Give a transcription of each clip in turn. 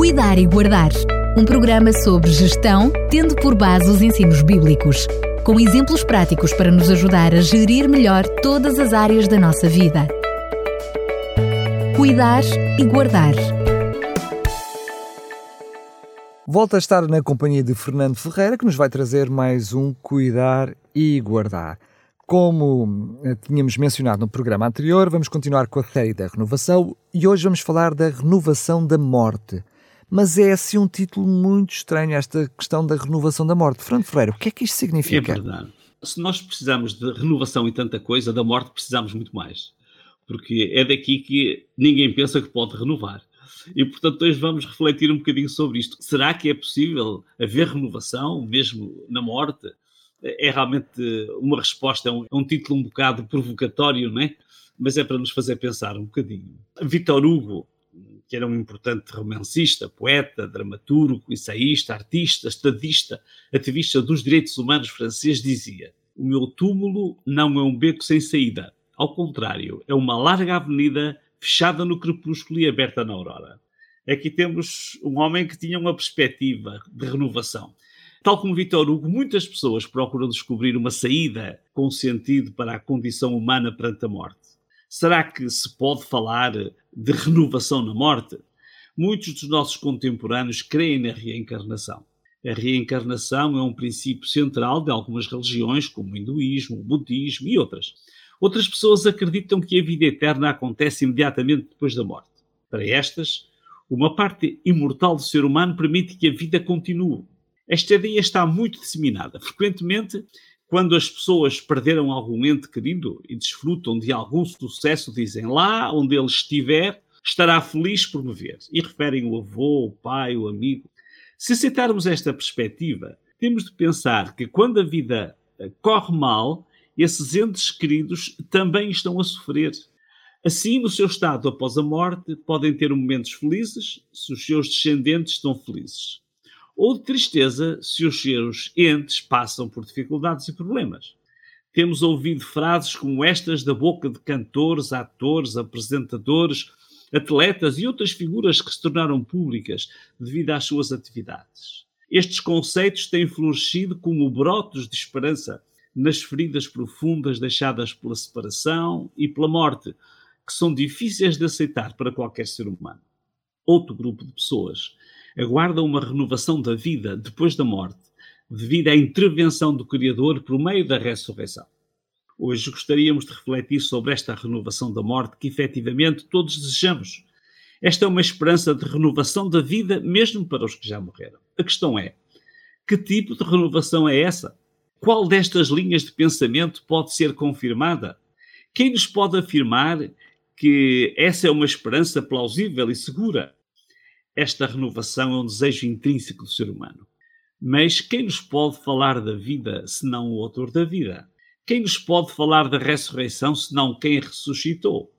Cuidar e Guardar, um programa sobre gestão, tendo por base os ensinos bíblicos, com exemplos práticos para nos ajudar a gerir melhor todas as áreas da nossa vida. Cuidar e Guardar. Volta a estar na companhia de Fernando Ferreira, que nos vai trazer mais um Cuidar e Guardar. Como eh, tínhamos mencionado no programa anterior, vamos continuar com a série da renovação e hoje vamos falar da renovação da morte. Mas é assim um título muito estranho, esta questão da renovação da morte. Fernando Ferreira, o que é que isto significa? É verdade. Se nós precisamos de renovação e tanta coisa, da morte precisamos muito mais. Porque é daqui que ninguém pensa que pode renovar. E, portanto, hoje vamos refletir um bocadinho sobre isto. Será que é possível haver renovação, mesmo na morte? é realmente uma resposta, é um, é um, título um bocado provocatório, não é? Mas é para nos fazer pensar um bocadinho. Victor Hugo, que era um importante romancista, poeta, dramaturgo, ensaísta, artista, estadista, ativista dos direitos humanos francês, dizia: O meu túmulo não é um beco sem saída. Ao contrário, é uma larga avenida fechada no crepúsculo e aberta na aurora. Aqui temos um homem que tinha uma perspectiva de renovação. Tal como Vitor Hugo, muitas pessoas procuram descobrir uma saída com sentido para a condição humana perante a morte. Será que se pode falar de renovação na morte? Muitos dos nossos contemporâneos creem na reencarnação. A reencarnação é um princípio central de algumas religiões, como o hinduísmo, o budismo e outras. Outras pessoas acreditam que a vida eterna acontece imediatamente depois da morte. Para estas, uma parte imortal do ser humano permite que a vida continue. Esta ideia está muito disseminada. Frequentemente, quando as pessoas perderam algum ente querido e desfrutam de algum sucesso, dizem lá onde ele estiver, estará feliz por me ver. E referem o avô, o pai, o amigo. Se aceitarmos esta perspectiva, temos de pensar que quando a vida eh, corre mal, esses entes queridos também estão a sofrer. Assim, no seu estado após a morte, podem ter momentos felizes se os seus descendentes estão felizes ou de tristeza se os seus entes passam por dificuldades e problemas. Temos ouvido frases como estas da boca de cantores, atores, apresentadores, atletas e outras figuras que se tornaram públicas devido às suas atividades. Estes conceitos têm florescido como brotos de esperança nas feridas profundas deixadas pela separação e pela morte, que são difíceis de aceitar para qualquer ser humano. Outro grupo de pessoas aguardam uma renovação da vida depois da morte, devido à intervenção do Criador por meio da ressurreição. Hoje gostaríamos de refletir sobre esta renovação da morte que efetivamente todos desejamos. Esta é uma esperança de renovação da vida, mesmo para os que já morreram. A questão é: que tipo de renovação é essa? Qual destas linhas de pensamento pode ser confirmada? Quem nos pode afirmar que essa é uma esperança plausível e segura? Esta renovação é um desejo intrínseco do ser humano. Mas quem nos pode falar da vida senão o autor da vida? Quem nos pode falar da ressurreição senão quem ressuscitou?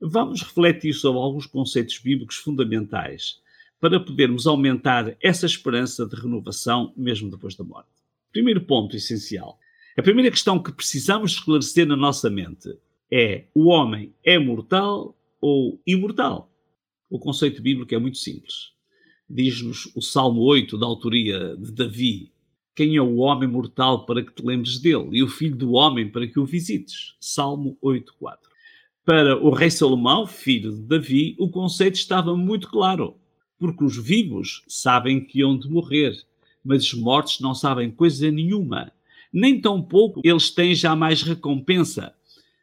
Vamos refletir sobre alguns conceitos bíblicos fundamentais para podermos aumentar essa esperança de renovação mesmo depois da morte. Primeiro ponto essencial. A primeira questão que precisamos esclarecer na nossa mente é: o homem é mortal ou imortal? O conceito bíblico é muito simples. Diz-nos o Salmo 8, da autoria de Davi: Quem é o homem mortal para que te lembres dele, e o filho do homem para que o visites? Salmo 8,4. Para o rei Salomão, filho de Davi, o conceito estava muito claro, porque os vivos sabem que hão de morrer, mas os mortos não sabem coisa nenhuma, nem tampouco eles têm jamais recompensa,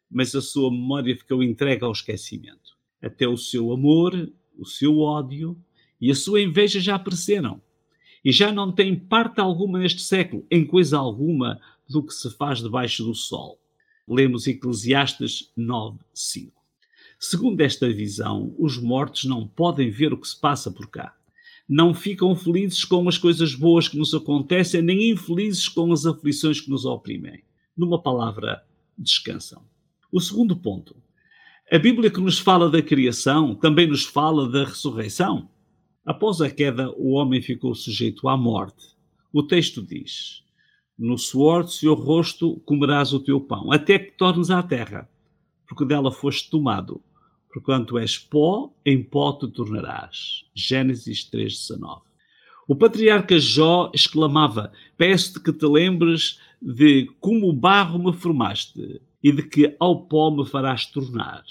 mas a sua memória ficou entregue ao esquecimento. Até o seu amor o seu ódio e a sua inveja já apareceram. E já não têm parte alguma neste século, em coisa alguma, do que se faz debaixo do sol. Lemos Eclesiastes 9, 5. Segundo esta visão, os mortos não podem ver o que se passa por cá. Não ficam felizes com as coisas boas que nos acontecem, nem infelizes com as aflições que nos oprimem. Numa palavra, descansam. O segundo ponto. A Bíblia que nos fala da criação também nos fala da ressurreição. Após a queda, o homem ficou sujeito à morte. O texto diz: No suor do seu rosto comerás o teu pão, até que tornes à terra, porque dela foste tomado, porquanto és pó, em pó te tornarás. Gênesis 3,19. O patriarca Jó exclamava: Peço-te que te lembres de como o barro me formaste e de que ao pó me farás tornar.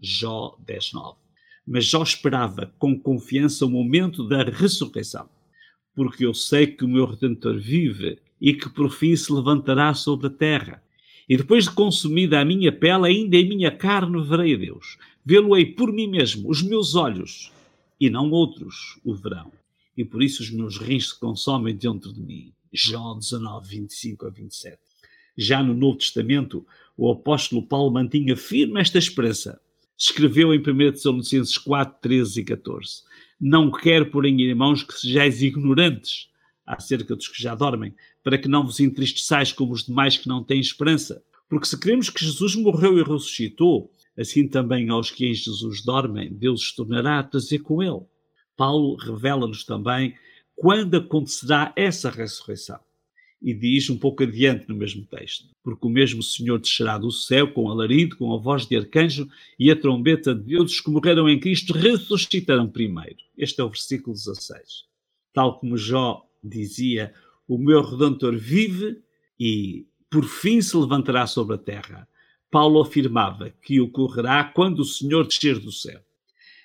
Jó 10,9. Mas Jó esperava com confiança o momento da ressurreição, porque eu sei que o meu Redentor vive e que por fim se levantará sobre a terra. E depois de consumida a minha pele, ainda em minha carne verei a Deus. Vê-lo-ei por mim mesmo, os meus olhos, e não outros o verão. E por isso os meus rins se consomem dentro de mim. Jó 19, 25 a 27. Já no Novo Testamento, o apóstolo Paulo mantinha firme esta esperança. Escreveu em 1 Tessalonicenses 4, 13 e 14. Não quero, porém, irmãos, que sejais ignorantes acerca dos que já dormem, para que não vos entristeçais como os demais que não têm esperança. Porque se cremos que Jesus morreu e ressuscitou, assim também aos que em Jesus dormem, Deus os tornará a trazer com ele. Paulo revela-nos também quando acontecerá essa ressurreição. E diz um pouco adiante no mesmo texto: Porque o mesmo Senhor descerá do céu com alarido, com a voz de arcanjo e a trombeta de Deus, os que morreram em Cristo ressuscitarão primeiro. Este é o versículo 16. Tal como Jó dizia: O meu redentor vive e por fim se levantará sobre a terra. Paulo afirmava que ocorrerá quando o Senhor descer do céu.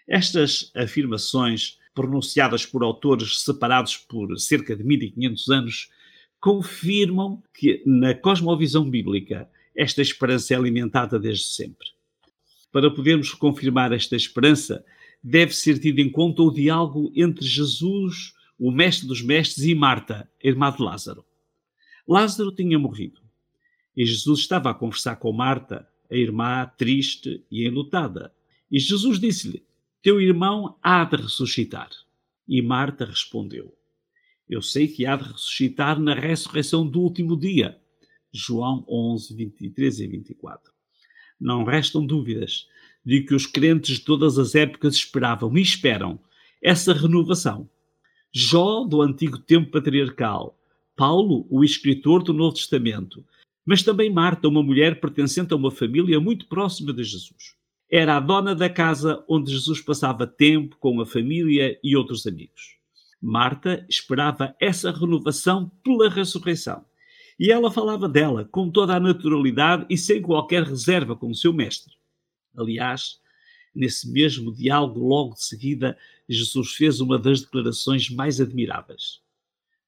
Estas afirmações, pronunciadas por autores separados por cerca de 1500 anos, confirmam que na cosmovisão bíblica esta esperança é alimentada desde sempre. Para podermos confirmar esta esperança, deve ser tido em conta o diálogo entre Jesus, o mestre dos mestres, e Marta, irmã de Lázaro. Lázaro tinha morrido e Jesus estava a conversar com Marta, a irmã triste e enlutada. E Jesus disse-lhe: Teu irmão há de ressuscitar. E Marta respondeu: Eu sei que há de ressuscitar na ressurreição do último dia. João 11, 23 e 24. Não restam dúvidas de que os crentes de todas as épocas esperavam e esperam essa renovação Jó, do antigo tempo patriarcal, Paulo, o escritor do Novo Testamento, mas também Marta, uma mulher pertencente a uma família muito próxima de Jesus. Era a dona da casa onde Jesus passava tempo com a família e outros amigos. Marta esperava essa renovação pela ressurreição. E ela falava dela com toda a naturalidade e sem qualquer reserva com o seu mestre. Aliás, nesse mesmo diálogo, logo de seguida, Jesus fez uma das declarações mais admiráveis.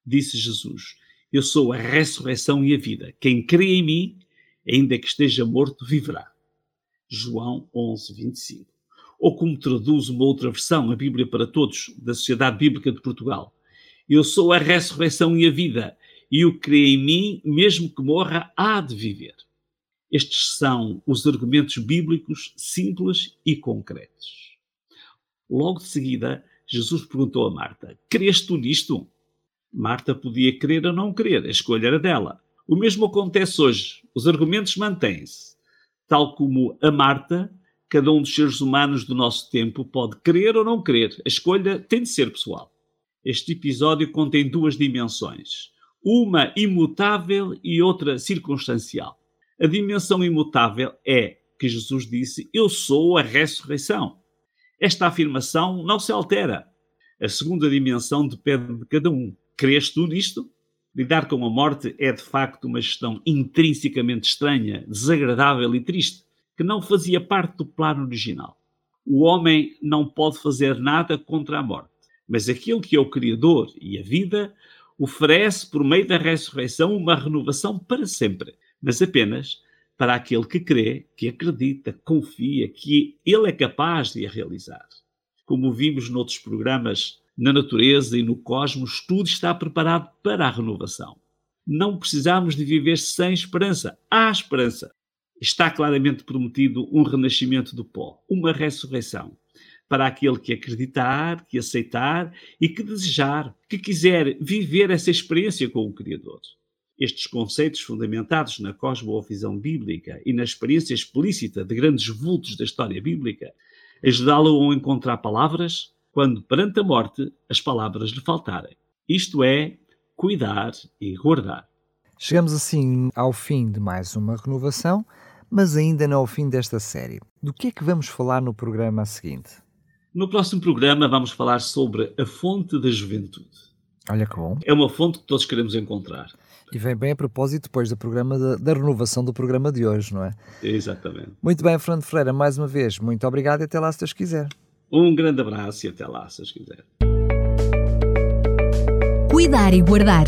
Disse Jesus: Eu sou a ressurreição e a vida. Quem crê em mim, ainda que esteja morto, viverá. João 11, 25. Ou como traduz uma outra versão, a Bíblia para Todos, da Sociedade Bíblica de Portugal: Eu sou a ressurreição e a vida, e o que crê em mim, mesmo que morra, há de viver. Estes são os argumentos bíblicos simples e concretos. Logo de seguida, Jesus perguntou a Marta: Crês tu nisto? Marta podia crer ou não crer, a escolha era dela. O mesmo acontece hoje. Os argumentos mantêm-se. Tal como a Marta, cada um dos seres humanos do nosso tempo pode crer ou não crer. A escolha tem de ser pessoal. Este episódio contém duas dimensões: uma imutável e outra circunstancial. A dimensão imutável é que Jesus disse: Eu sou a ressurreição. Esta afirmação não se altera. A segunda dimensão depende de cada um. Crês tu nisto? Lidar com a morte é de facto uma gestão intrinsecamente estranha, desagradável e triste, que não fazia parte do plano original. O homem não pode fazer nada contra a morte, mas aquele que é o Criador e a vida oferece, por meio da ressurreição, uma renovação para sempre mas apenas para aquele que crê, que acredita, confia, que ele é capaz de a realizar. Como vimos noutros programas, na natureza e no cosmos, tudo está preparado para a renovação. Não precisamos de viver sem esperança. Há esperança. Está claramente prometido um renascimento do pó, uma ressurreição, para aquele que acreditar, que aceitar e que desejar, que quiser viver essa experiência com o Criador. Estes conceitos, fundamentados na cosmovisão bíblica e na experiência explícita de grandes vultos da história bíblica, ajudá-lo a encontrar palavras quando, perante a morte, as palavras lhe faltarem. Isto é, cuidar e guardar. Chegamos assim ao fim de mais uma renovação, mas ainda não ao fim desta série. Do que é que vamos falar no programa seguinte? No próximo programa vamos falar sobre a fonte da juventude. Olha que bom. É uma fonte que todos queremos encontrar. E vem bem a propósito depois do programa da, da renovação do programa de hoje, não é? Exatamente. Muito bem, Fernando Ferreira, mais uma vez, muito obrigado e até lá se Deus quiser. Um grande abraço e até lá, se Deus quiser. Cuidar e Guardar